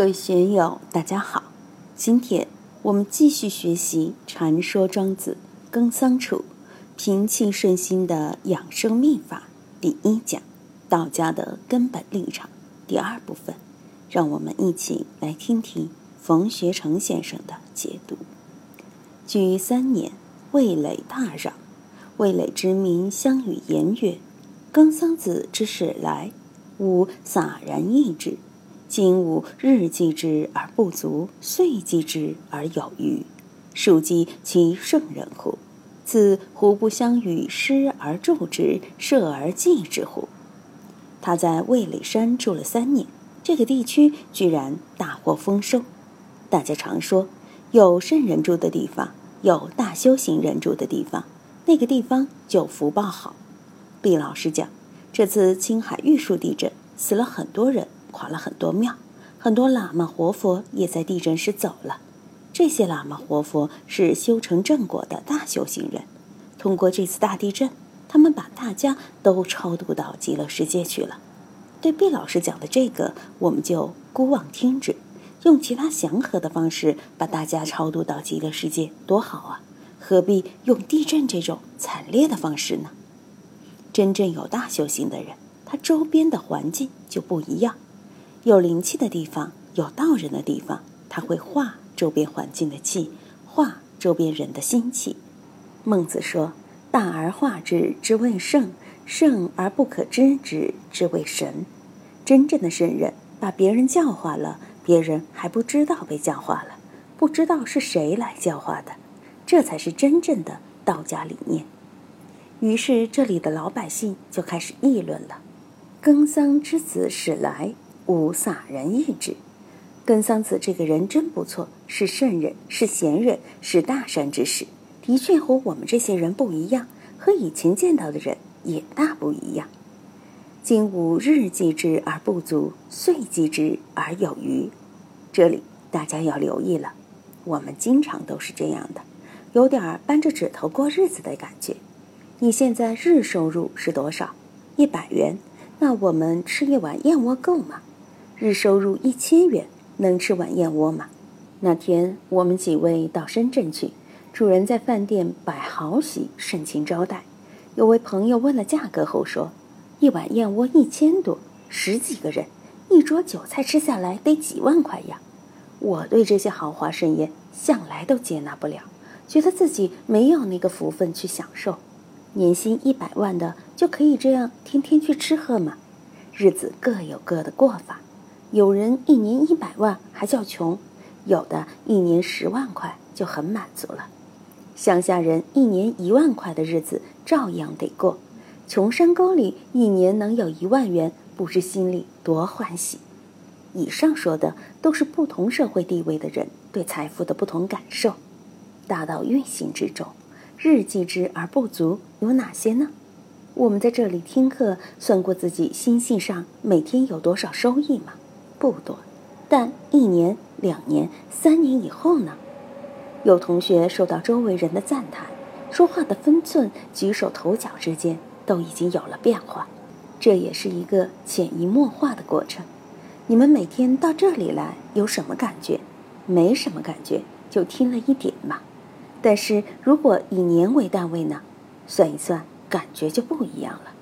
各位学友，大家好！今天我们继续学习《禅说庄子·耕桑处平气顺心的养生秘法》第一讲“道家的根本立场”第二部分。让我们一起来听听冯学成先生的解读。居三年，味蕾大嚷，味蕾之民相与言曰：“耕桑子之始来，吾洒然易之。”今吾日积之而不足，岁积之而有余，庶几其圣人乎？此胡不相与师而助之，舍而济之乎？他在魏累山住了三年，这个地区居然大获丰收。大家常说，有圣人住的地方，有大修行人住的地方，那个地方就福报好。毕老师讲，这次青海玉树地震，死了很多人。垮了很多庙，很多喇嘛活佛也在地震时走了。这些喇嘛活佛是修成正果的大修行人，通过这次大地震，他们把大家都超度到极乐世界去了。对毕老师讲的这个，我们就姑妄听之，用其他祥和的方式把大家超度到极乐世界，多好啊！何必用地震这种惨烈的方式呢？真正有大修行的人，他周边的环境就不一样。有灵气的地方，有道人的地方，他会化周边环境的气，化周边人的心气。孟子说：“大而化之，之谓圣；圣而不可知之，之谓神。”真正的圣人，把别人教化了，别人还不知道被教化了，不知道是谁来教化的，这才是真正的道家理念。于是，这里的老百姓就开始议论了：“耕桑之子始来。”吾洒然意之，根桑子这个人真不错，是圣人，是贤人，是大善之士，的确和我们这些人不一样，和以前见到的人也大不一样。今吾日积之而不足，岁积之而有余。这里大家要留意了，我们经常都是这样的，有点扳着指头过日子的感觉。你现在日收入是多少？一百元，那我们吃一碗燕窝够吗？日收入一千元，能吃碗燕窝吗？那天我们几位到深圳去，主人在饭店摆好席，盛情招待。有位朋友问了价格后说：“一碗燕窝一千多，十几个人，一桌酒菜吃下来得几万块呀！”我对这些豪华盛宴向来都接纳不了，觉得自己没有那个福分去享受。年薪一百万的就可以这样天天去吃喝吗？日子各有各的过法。有人一年一百万还叫穷，有的一年十万块就很满足了。乡下人一年一万块的日子照样得过，穷山沟里一年能有一万元，不知心里多欢喜。以上说的都是不同社会地位的人对财富的不同感受。大道运行之中，日积之而不足有哪些呢？我们在这里听课，算过自己心性上每天有多少收益吗？不多，但一年、两年、三年以后呢？有同学受到周围人的赞叹，说话的分寸、举手投脚之间都已经有了变化，这也是一个潜移默化的过程。你们每天到这里来有什么感觉？没什么感觉，就听了一点嘛。但是如果以年为单位呢？算一算，感觉就不一样了。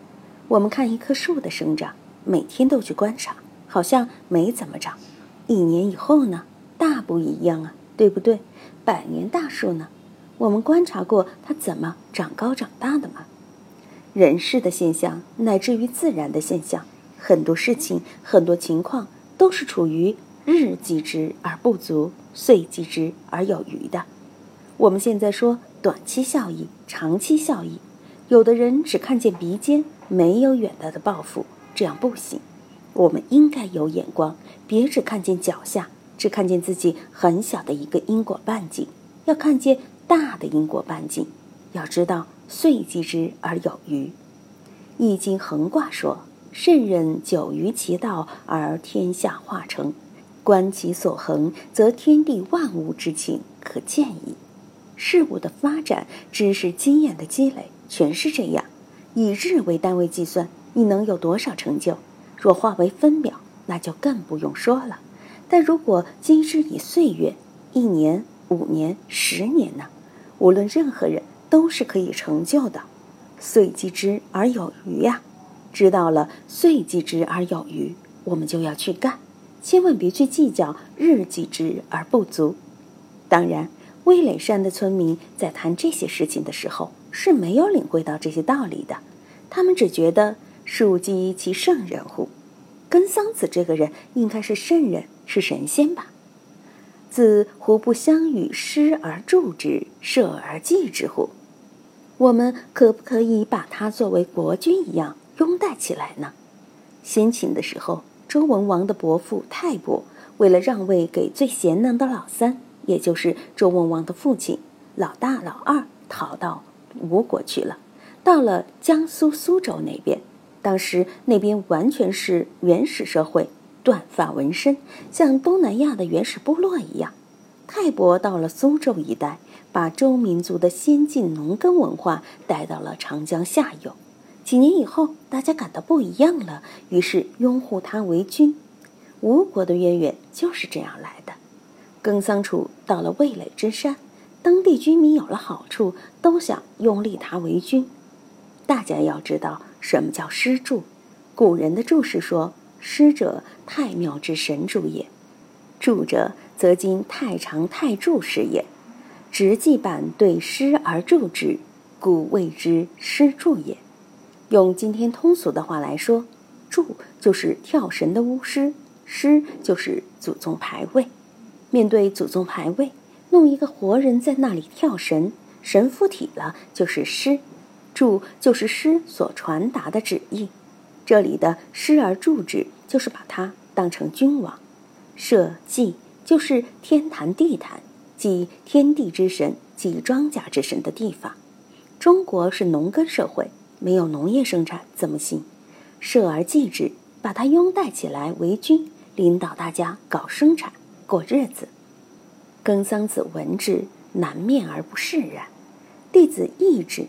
我们看一棵树的生长，每天都去观察。好像没怎么长，一年以后呢，大不一样啊，对不对？百年大树呢，我们观察过它怎么长高长大的吗？人事的现象，乃至于自然的现象，很多事情、很多情况都是处于日积之而不足，岁积之而有余的。我们现在说短期效益、长期效益，有的人只看见鼻尖，没有远大的抱负，这样不行。我们应该有眼光，别只看见脚下，只看见自己很小的一个因果半径，要看见大的因果半径。要知道岁积之而有余，《易经》横卦说：“圣人久于其道而天下化成，观其所恒，则天地万物之情可见矣。”事物的发展、知识经验的积累，全是这样。以日为单位计算，你能有多少成就？若化为分秒，那就更不用说了。但如果今之以岁月，一年、五年、十年呢？无论任何人都是可以成就的。岁既之而有余呀，知道了岁既之而有余，我们就要去干，千万别去计较日既之而不足。当然，味垒山的村民在谈这些事情的时候是没有领会到这些道理的，他们只觉得庶几其圣人乎？跟桑子这个人应该是圣人，是神仙吧？自胡不相与师而助之，舍而祭之乎？我们可不可以把他作为国君一样拥戴起来呢？先秦的时候，周文王的伯父泰伯为了让位给最贤能的老三，也就是周文王的父亲，老大、老二逃到吴国去了，到了江苏苏州那边。当时那边完全是原始社会。断发纹身，像东南亚的原始部落一样。泰伯到了苏州一带，把周民族的先进农耕文化带到了长江下游。几年以后，大家感到不一样了，于是拥护他为君。吴国的渊源就是这样来的。耕桑楚到了味蕾之山，当地居民有了好处，都想拥立他为君。大家要知道什么叫师助，古人的注释说。师者，太庙之神主也；助者，则今太常太助师也。直记板对师而助之，故谓之师助也。用今天通俗的话来说，助就是跳神的巫师，师就是祖宗牌位。面对祖宗牌位，弄一个活人在那里跳神，神附体了就是师，助就是诗所传达的旨意。这里的诗而助之，就是把它当成君王；社稷就是天坛地坛，即天地之神，即庄稼之神的地方。中国是农耕社会，没有农业生产怎么行？社而祭之，把它拥戴起来为君，领导大家搞生产过日子。耕桑子闻之，南面而不释然。弟子异之，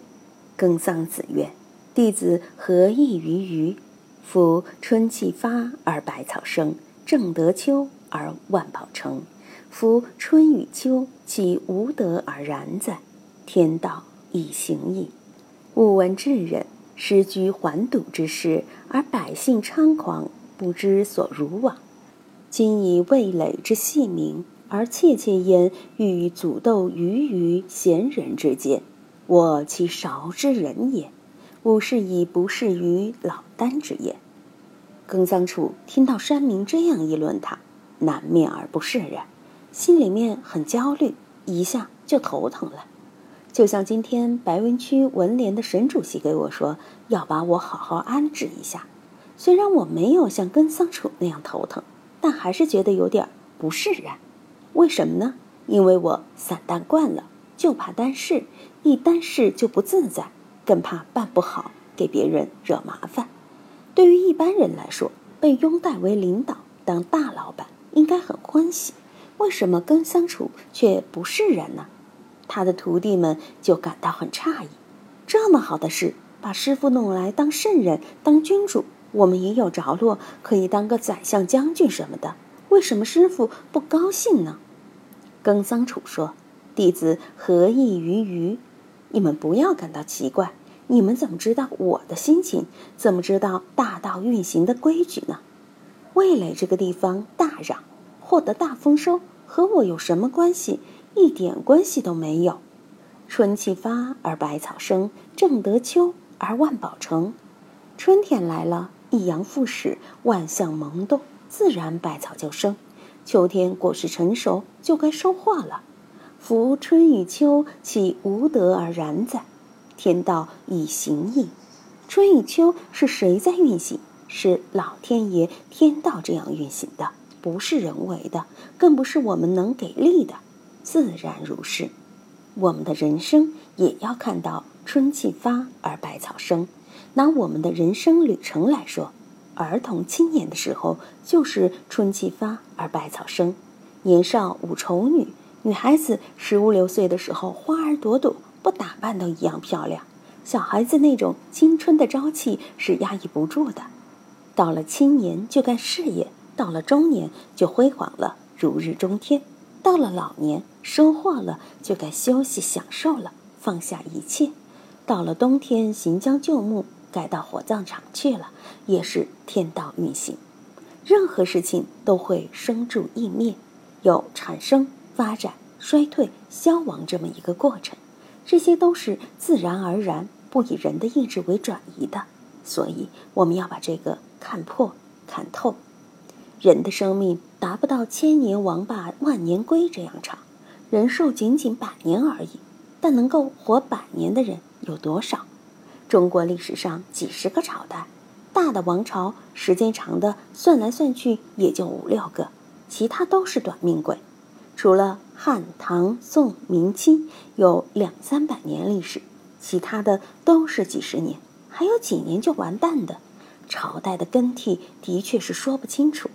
耕桑子曰：“弟子何异于鱼？”夫春气发而百草生，正得秋而万宝成。夫春与秋，其无德而然哉？天道已行矣。勿闻智人失居环堵之事，而百姓猖狂，不知所如往。今以味蕾之细名，而切切焉欲与阻斗于于贤人之间，我其韶之人也。吾是以不适于老聃之也。耕桑楚听到山民这样议论他，难面而不释然，心里面很焦虑，一下就头疼了。就像今天白云区文联的沈主席给我说，要把我好好安置一下。虽然我没有像耕桑楚那样头疼，但还是觉得有点不释然。为什么呢？因为我散淡惯了，就怕担事，一担事就不自在。更怕办不好，给别人惹麻烦。对于一般人来说，被拥戴为领导、当大老板，应该很欢喜。为什么跟桑楚却不是人呢？他的徒弟们就感到很诧异。这么好的事，把师傅弄来当圣人、当君主，我们也有着落，可以当个宰相、将军什么的。为什么师傅不高兴呢？跟桑楚说：“弟子何异于鱼？你们不要感到奇怪，你们怎么知道我的心情？怎么知道大道运行的规矩呢？味蕾这个地方大嚷，获得大丰收，和我有什么关系？一点关系都没有。春气发而百草生，正得秋而万宝成。春天来了，一阳复始，万象萌动，自然百草就生。秋天果实成熟，就该收获了。夫春与秋，岂无德而然哉？天道以行矣。春与秋是谁在运行？是老天爷天道这样运行的，不是人为的，更不是我们能给力的，自然如是。我们的人生也要看到春气发而百草生。拿我们的人生旅程来说，儿童青年的时候就是春气发而百草生，年少无丑女。女孩子十五六岁的时候，花儿朵朵，不打扮都一样漂亮。小孩子那种青春的朝气是压抑不住的。到了青年就干事业，到了中年就辉煌了，如日中天；到了老年，收获了就该休息享受了，放下一切；到了冬天，行将就木，该到火葬场去了，也是天道运行。任何事情都会生住异灭，有产生、发展、衰退、消亡这么一个过程，这些都是自然而然，不以人的意志为转移的。所以，我们要把这个看破、看透。人的生命达不到千年王霸万年龟这样长，人寿仅仅百年而已。但能够活百年的人有多少？中国历史上几十个朝代。大的王朝时间长的算来算去也就五六个，其他都是短命鬼。除了汉、唐、宋、明、清有两三百年历史，其他的都是几十年，还有几年就完蛋的。朝代的更替的确是说不清楚。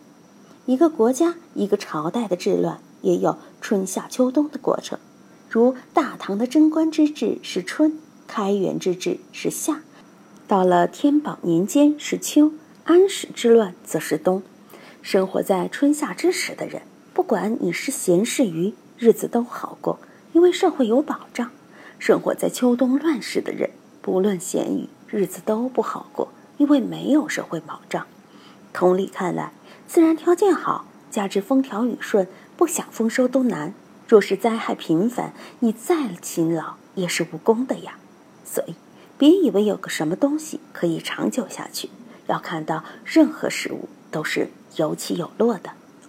一个国家、一个朝代的治乱也有春夏秋冬的过程。如大唐的贞观之治是春，开元之治是夏。到了天宝年间是秋，安史之乱则是冬。生活在春夏之时的人，不管你是闲是鱼，日子都好过，因为社会有保障；生活在秋冬乱世的人，不论闲鱼，日子都不好过，因为没有社会保障。同理看来，自然条件好，加之风调雨顺，不想丰收都难。若是灾害频繁，你再勤劳也是无功的呀。所以。别以为有个什么东西可以长久下去，要看到任何事物都是有起有落的，